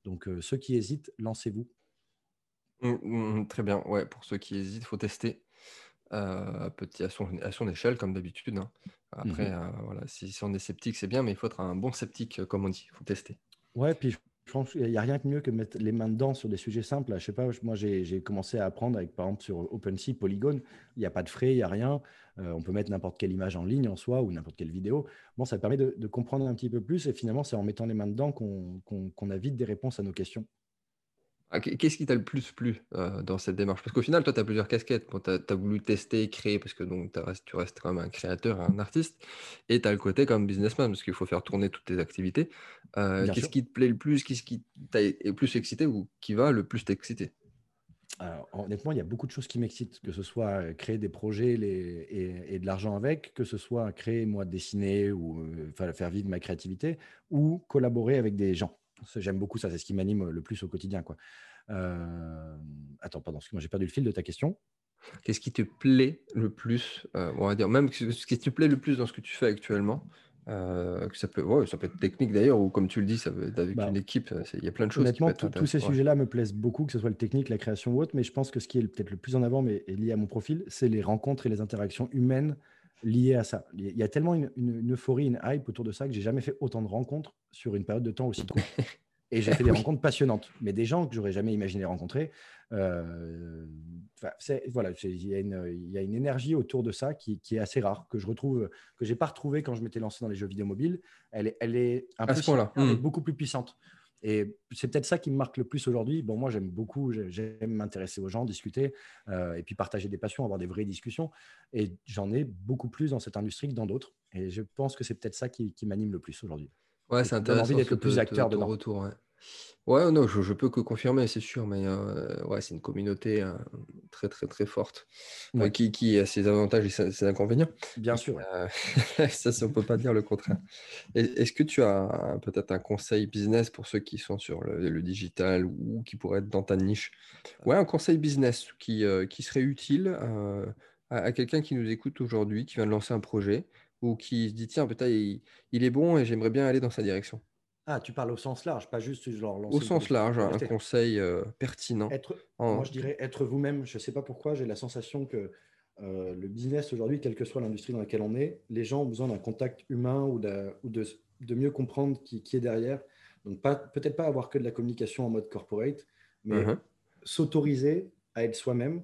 Donc, euh, ceux qui hésitent, lancez-vous. Mmh, mmh, mmh, très bien. Ouais, pour ceux qui hésitent, il faut tester euh, petit, à, son, à son échelle, comme d'habitude. Hein. Après, euh, voilà, si, on est sceptique, c'est bien, mais il faut être un bon sceptique, euh, comme on dit. Il faut tester. Ouais, puis qu'il n'y a rien de mieux que mettre les mains dedans sur des sujets simples. Je sais pas, moi j'ai commencé à apprendre avec par exemple sur OpenSea, Polygon, il n'y a pas de frais, il n'y a rien. on peut mettre n'importe quelle image en ligne en soi ou n'importe quelle vidéo. Bon, ça permet de, comprendre un petit peu plus et finalement c'est en mettant les mains dedans qu'on a vite des réponses à nos questions. Ah, qu'est-ce qui t'a le plus plu euh, dans cette démarche? Parce qu'au final, toi, tu as plusieurs casquettes. tu as, voulu tester, créer, parce que donc, tu restes quand même un créateur, un artiste, et tu as le côté comme businessman, parce qu'il faut faire tourner toutes tes activités. Euh, qu'est-ce qui te plaît le plus? Qu'est-ce qui t'a le plus excité ou qui va le plus t'exciter? Honnêtement, il y a beaucoup de choses qui m'excitent, que ce soit créer des projets et, de l'argent avec, que ce soit créer, moi, dessiner ou faire vivre ma créativité, ou collaborer avec des gens. J'aime beaucoup ça, c'est ce qui m'anime le plus au quotidien. Quoi. Euh... Attends, pardon, moi j'ai perdu le fil de ta question. Qu'est-ce qui te plaît le plus euh, On va dire même ce qui te plaît le plus dans ce que tu fais actuellement. Euh, que ça peut, ouais, ça peut être technique d'ailleurs, ou comme tu le dis, ça peut être avec bah, une équipe. Il y a plein de choses. Honnêtement, tous ces sujets-là me plaisent beaucoup, que ce soit le technique, la création ou autre. Mais je pense que ce qui est peut-être le plus en avant, mais est lié à mon profil, c'est les rencontres et les interactions humaines liées à ça. Il y a tellement une, euphorie, une hype autour de ça que j'ai jamais fait autant de rencontres sur une période de temps aussi courte. <laughs> Et j'ai fait des rencontres passionnantes, mais des gens que j'aurais jamais imaginé rencontrer. Euh, voilà, il y, a une énergie autour de ça qui, est assez rare, que je retrouve, que j'ai pas retrouvé quand je m'étais lancé dans les jeux vidéo mobiles. Elle est, elle est un peu mmh. beaucoup plus puissante. Et c'est peut-être ça qui me marque le plus aujourd'hui. Bon, moi, j'aime beaucoup, j'aime m'intéresser aux gens, discuter euh, et puis partager des passions, avoir des vraies discussions. Et j'en ai beaucoup plus dans cette industrie que dans d'autres. Et je pense que c'est peut-être ça qui, m'anime le plus aujourd'hui. Ouais, c'est intéressant. envie d'être le plus acteur de, retour. Ouais, non, je, je peux que confirmer, c'est sûr, mais euh, ouais, c'est une communauté euh, très, très, très forte euh, qui, qui, a ses avantages et ses, inconvénients. Bien sûr. <laughs> ça, ça, on peut pas dire le contraire. Est-ce que tu as peut-être un conseil business pour ceux qui sont sur le, digital ou qui pourraient être dans ta niche? Ouais, un conseil business qui, qui serait utile à, quelqu'un qui nous écoute aujourd'hui, qui vient de lancer un projet ou qui se dit tiens, peut-être il est bon et j'aimerais bien aller dans sa direction. Ah, tu parles au sens large, pas juste genre Au sens large, un conseil euh, pertinent. Être, Moi, je dirais être vous-même. Je ne sais pas pourquoi, j'ai la sensation que euh, le business aujourd'hui, quelle que soit l'industrie dans laquelle on est, les gens ont besoin d'un contact humain ou, de, ou de, de, mieux comprendre qui, qui est derrière. Donc, peut-être pas avoir que de la communication en mode corporate, mais uh-huh. s'autoriser à être soi-même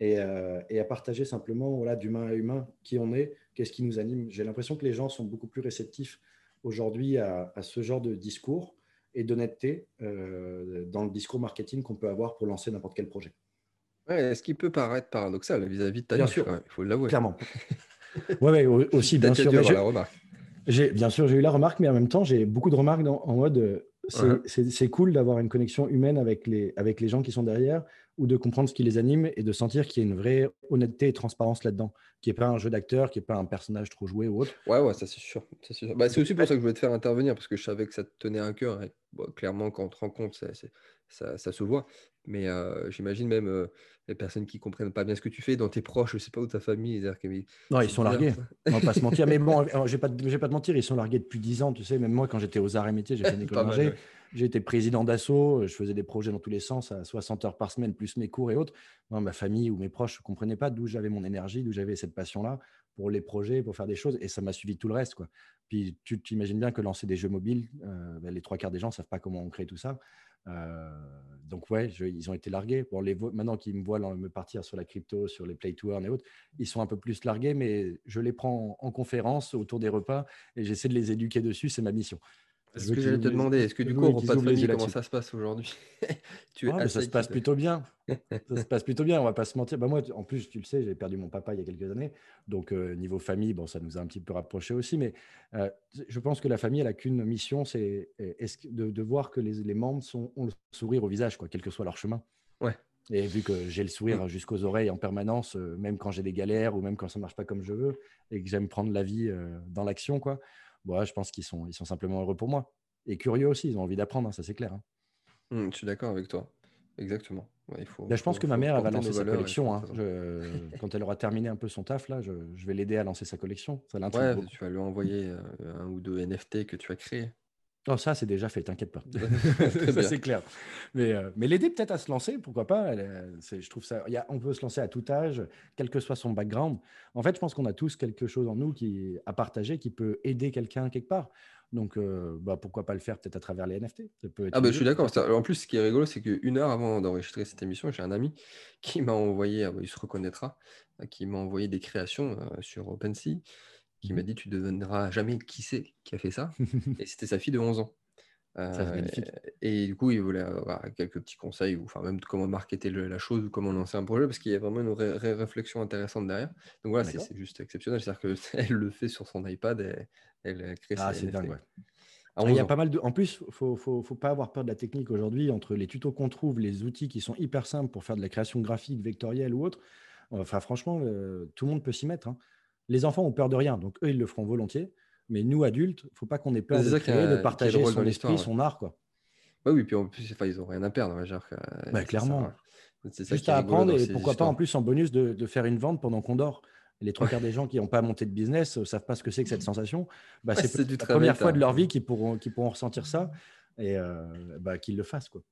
et, euh, et, à partager simplement voilà, d'humain à humain qui on est, qu'est-ce qui nous anime. J'ai l'impression que les gens sont beaucoup plus réceptifs aujourd'hui à, ce genre de discours et d'honnêteté euh, dans le discours marketing qu'on peut avoir pour lancer n'importe quel projet. Ouais, ce qui peut paraître paradoxal vis-à-vis de ta bien sûr, il faut l'avouer. Clairement. Oui, <laughs> ouais, aussi, bien sûr. la remarque. Bien sûr, j'ai eu la remarque, mais en même temps, j'ai beaucoup de remarques en mode euh, c'est cool d'avoir une connexion humaine avec les, avec les gens qui sont derrière. Ou de comprendre ce qui les anime et de sentir qu'il y a une vraie honnêteté et transparence là-dedans, qui n'est pas un jeu d'acteur, qui n'est pas un personnage trop joué ou autre. Ouais, ouais, ça c'est sûr. Bah, c'est aussi pour ça que je voulais te faire intervenir, parce que je savais que ça te tenait à cœur. Clairement, quand on te rend compte, ça, ça, se voit. Mais euh, j'imagine même euh, les personnes qui ne comprennent pas bien ce que tu fais, dans tes proches, je ne sais pas où ta famille. non, ils sont largués. On va pas se mentir. Mais bon, je ne vais, pas te mentir, ils sont largués depuis 10 ans. Tu sais, même moi, quand j'étais aux arts et métiers, j'ai fait une <laughs> école. J'ai été président d'assaut, je faisais des projets dans tous les sens à 60 heures par semaine, plus mes cours et autres. ma famille ou mes proches ne comprenaient pas d'où j'avais mon énergie, d'où j'avais cette passion-là pour les projets, pour faire des choses. Et ça m'a suivi tout le reste. Quoi. Puis tu t'imagines bien que lancer des jeux mobiles, euh, ben, les trois quarts des gens ne savent pas comment on crée tout ça. Euh, donc ouais, ils ont été largués. Bon, les maintenant qu'ils me voient me partir sur la crypto, sur les play to earn et autres, ils sont un peu plus largués, mais je les prends en conférence autour des repas et j'essaie de les éduquer dessus. C'est ma mission. Ce que j'allais te demander. Est-ce que du coup, au repas de famille, comment ça se passe aujourd'hui? <laughs> Ah, Ça se passe plutôt bien. <laughs> ça se passe plutôt bien, on va pas se mentir. Bah, moi, en plus, tu le sais, j'ai perdu mon papa il y a quelques années. Donc, euh, niveau famille, bon, ça nous a un petit peu rapprochés aussi. Mais euh, je pense que la famille, elle n'a qu'une mission, c'est de, de, voir que les, les membres sont, ont le sourire au visage, quoi, quel que soit leur chemin. Ouais. Et vu que j'ai le sourire mm. jusqu'aux oreilles en permanence, euh, même quand j'ai des galères ou même quand ça ne marche pas comme je veux, et que j'aime prendre la vie dans l'action, quoi je pense qu'ils sont, ils sont simplement heureux pour moi. Et curieux aussi, ils ont envie d'apprendre, hein, ça c'est clair. Hein. Mmh, je suis d'accord avec toi. Exactement. il faut, je pense que ma mère va lancer sa collection. Hein. quand elle aura terminé un peu son taf, là, je, vais l'aider à lancer sa collection. Ça <laughs> tu vas lui envoyer euh, un ou deux NFT que tu as créés. Oh, ça, c'est déjà fait, t'inquiète pas. <laughs> ça, c'est clair. Mais, euh, mais l'aider peut-être à se lancer, pourquoi pas Je trouve ça. Y a, on peut se lancer à tout âge, quel que soit son background. En fait, je pense qu'on a tous quelque chose en nous qui, à partager qui peut aider quelqu'un quelque part. Donc, euh, bah, pourquoi pas le faire peut-être à travers les NFT Ah, bah, je suis d'accord. En plus, ce qui est rigolo, c'est qu'une heure avant d'enregistrer cette émission, j'ai un ami qui m'a envoyé, ah, bah, il se reconnaîtra, qui m'a envoyé des créations euh, sur OpenSea qui m'a mmh. dit Tu ne devineras jamais qui c'est qui a fait ça. <laughs> et c'était sa fille de 11 ans. Euh, et du coup, il voulait avoir quelques petits conseils, ou enfin même comment marketer la chose, ou comment lancer un projet, parce qu'il y a vraiment une réflexion intéressante derrière. Donc voilà, c'est juste exceptionnel. C'est-à-dire qu'elle <laughs> le fait sur son iPad, et elle crée Ah, c'est dingue, ouais. Ah, il y a pas mal de. En plus, il faut, faut, faut, pas avoir peur de la technique aujourd'hui. Entre les tutos qu'on trouve, les outils qui sont hyper simples pour faire de la création graphique, vectorielle ou autre, enfin, franchement, tout le monde peut s'y mettre. Hein. Les enfants ont peur de rien, donc eux, ils le feront volontiers. Mais nous, adultes, il ne faut pas qu'on ait peur de, créer, de partager son esprit, son art. Quoi. oui, puis en plus, ils n'ont rien à perdre. Genre, bah, clairement. C'est Juste à apprendre et pourquoi pas en plus en bonus de, faire une vente pendant qu'on dort. les trois quarts des gens qui n'ont pas monté de business ne savent pas ce que c'est que cette sensation. Bah, c'est la première fois de leur vie qu'ils pourront, pourront ressentir ça et euh, bah, qu'ils le fassent. Quoi.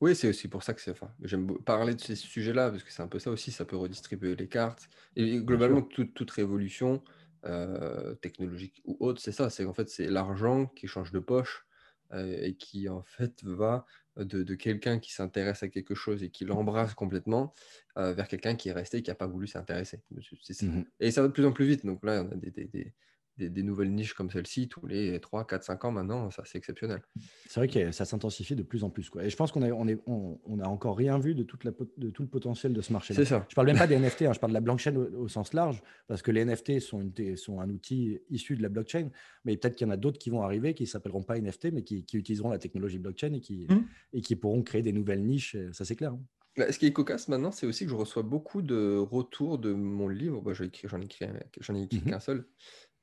Oui, c'est aussi pour ça que c'est. Enfin, j'aime parler de ces sujets-là parce que c'est un peu ça aussi. Ça peut redistribuer les cartes. Et globalement, toute, révolution euh, technologique ou autre, c'est ça. C'est en fait c'est l'argent qui change de poche euh, et qui en fait va de, quelqu'un qui s'intéresse à quelque chose et qui l'embrasse complètement euh, vers quelqu'un qui est resté et qui n'a pas voulu s'intéresser. Mmh et ça va de plus en plus vite. Donc là, on a des, des, nouvelles niches comme celle-ci tous les 3, 4, 5 ans maintenant, ça c'est exceptionnel. C'est vrai que ça s'intensifie de plus en plus. Quoi. Et je pense qu'on n'a on on, on a encore rien vu de, toute la, de tout le potentiel de ce marché-là. C'est ça. Je parle même pas des NFT, hein, je parle de la blockchain au, sens large, parce que les NFT sont, une, sont un outil issu de la blockchain, mais peut-être qu'il y en a d'autres qui vont arriver qui ne s'appelleront pas NFT, mais qui, qui, utiliseront la technologie blockchain et qui, mmh. et qui pourront créer des nouvelles niches, ça c'est clair. Hein. Bah, ce qui est cocasse maintenant, c'est aussi que je reçois beaucoup de retours de mon livre. Bah, j'en ai écrit, ai écrit mmh qu'un seul.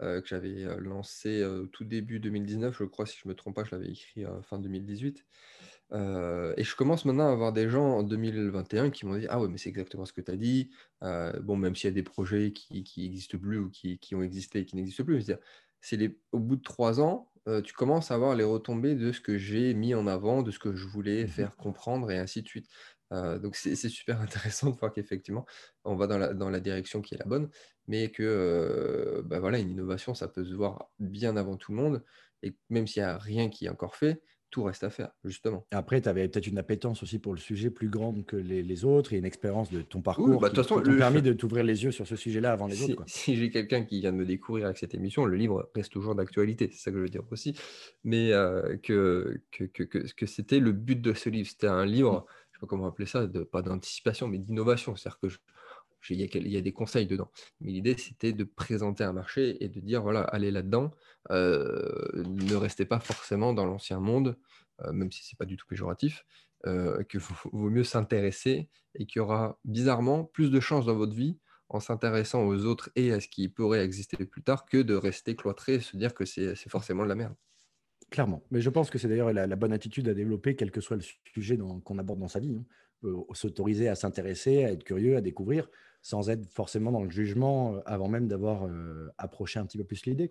Euh, que j'avais euh, lancé euh, tout début 2019, je crois, si je ne me trompe pas, je l'avais écrit fin 2018. et je commence maintenant à avoir des gens en 2021 qui m'ont dit Ah ouais, mais c'est exactement ce que tu as dit. bon, même s'il y a des projets qui n'existent plus ou qui, qui, ont existé et qui n'existent plus, c'est les, au bout de trois ans, tu commences à avoir les retombées de ce que j'ai mis en avant, de ce que je voulais mmh faire comprendre et ainsi de suite. Euh, donc c'est super <laughs> intéressant de voir qu'effectivement, on va dans la, dans la, direction qui est la bonne, mais que euh, bah voilà, une innovation, ça peut se voir bien avant tout le monde. Et même s'il n'y a rien qui est encore fait, tout reste à faire, justement. Après, tu avais peut-être une appétence aussi pour le sujet plus grande que les, autres et une expérience de ton parcours bah, qui t'a permis de t'ouvrir les yeux sur ce sujet-là avant les autres. <laughs> Si j'ai quelqu'un qui vient de me découvrir avec cette émission, le livre reste toujours d'actualité, c'est ça que je veux dire aussi. Mais euh, que, que, que, que c'était le but de ce livre. C'était un livre comment appeler ça, de, pas d'anticipation, mais d'innovation. C'est-à-dire que il y, a des conseils dedans. Mais l'idée, c'était de présenter un marché et de dire, voilà, allez là-dedans, euh, ne restez pas forcément dans l'ancien monde, même si ce n'est pas du tout péjoratif, qu'il vaut mieux s'intéresser et qu'il y aura bizarrement plus de chances dans votre vie en s'intéressant aux autres et à ce qui pourrait exister plus tard que de rester cloîtré et se dire que c'est forcément de la merde. Clairement. Mais je pense que c'est d'ailleurs la, bonne attitude à développer, quel que soit le sujet qu'on aborde dans sa vie. Hein. S'autoriser à s'intéresser, à être curieux, à découvrir, sans être forcément dans le jugement avant même d'avoir approché un petit peu plus l'idée.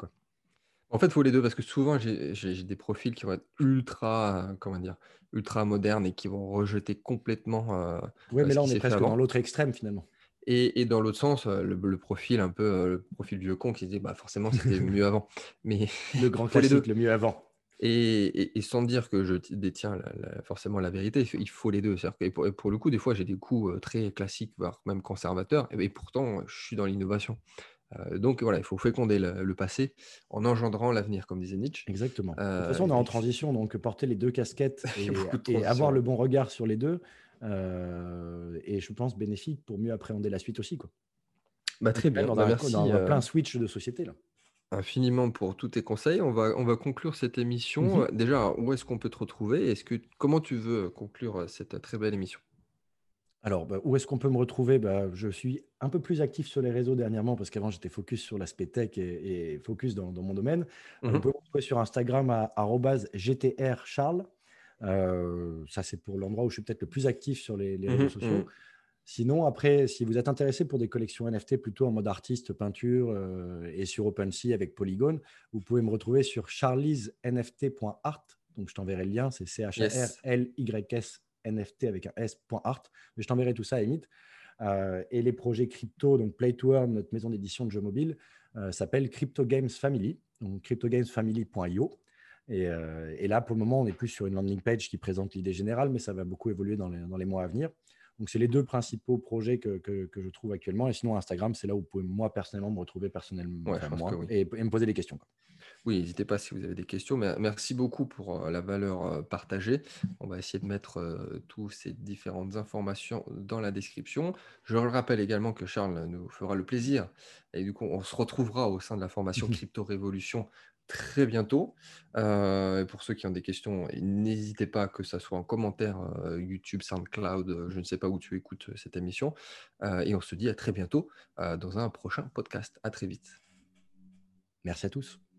En fait, il faut les deux parce que souvent, j'ai des profils qui vont être ultra, comment dire, ultra modernes et qui vont rejeter complètement. oui, mais là, on est presque dans l'autre extrême finalement. Et, dans l'autre sens, le, profil un peu, le profil vieux con qui dit bah forcément c'était mieux avant. Mais le <laughs> grand classique, le mieux avant. Et, sans dire que je détiens forcément la vérité, il faut les deux. Et pour, pour, le coup, des fois, j'ai des coups très classiques, voire même conservateurs, et, pourtant, je suis dans l'innovation. donc voilà, il faut féconder le, passé en engendrant l'avenir, comme disait Nietzsche. Exactement. de toute façon, on est en transition, donc porter les deux casquettes <laughs> et avoir le bon regard sur les deux, euh, et je pense bénéfique pour mieux appréhender la suite aussi. Quoi. Bah, très bien, dans, bah, un, merci. Dans plein switch de société. Là. Infiniment pour tous tes conseils. On va, on va conclure cette émission. Mhm. Déjà, où est-ce qu'on peut te retrouver? Est-ce que, Comment tu veux conclure cette très belle émission? Alors, bah, où est-ce qu'on peut me retrouver? Bah, Je suis un peu plus actif sur les réseaux dernièrement parce qu'avant, j'étais focus sur l'aspect tech et, focus dans, mon domaine. On mhm. peut me retrouver sur Instagram à gtrcharles. Euh, ça, c'est pour l'endroit où je suis peut-être le plus actif sur les, mmh réseaux sociaux. Mmh. Sinon, après, si vous êtes intéressé pour des collections NFT plutôt en mode artiste, peinture euh, et sur OpenSea avec Polygon, vous pouvez me retrouver sur charliesnft.art. Donc, je t'enverrai le lien, c'est C-H-R-L-Y-S NFT avec un S.art. Mais je t'enverrai tout ça à Emit. Euh, et les projets crypto, donc Play to Earn, notre maison d'édition de jeux mobiles, s'appelle Crypto Games Family, donc cryptogamesfamily.io. Euh, et, là, pour le moment, on est plus sur une landing page qui présente l'idée générale, mais ça va beaucoup évoluer dans les, mois à venir. Donc, c'est les deux principaux projets que, je trouve actuellement. Et sinon, Instagram, c'est là où vous pouvez, moi, personnellement, me retrouver personnellement et, me poser des questions. Oui, n'hésitez pas si vous avez des questions. Mais merci beaucoup pour euh, la valeur euh, partagée. On va essayer de mettre toutes ces différentes informations dans la description. Je le rappelle également que Charles nous fera le plaisir. Et du coup, on se retrouvera au sein de la formation <laughs> Crypto Révolution très bientôt. Euh, pour ceux qui ont des questions, n'hésitez pas que ça soit en commentaire euh, YouTube, SoundCloud, euh, je ne sais pas où tu écoutes cette émission. et on se dit à très bientôt dans un prochain podcast. À très vite. Merci à tous.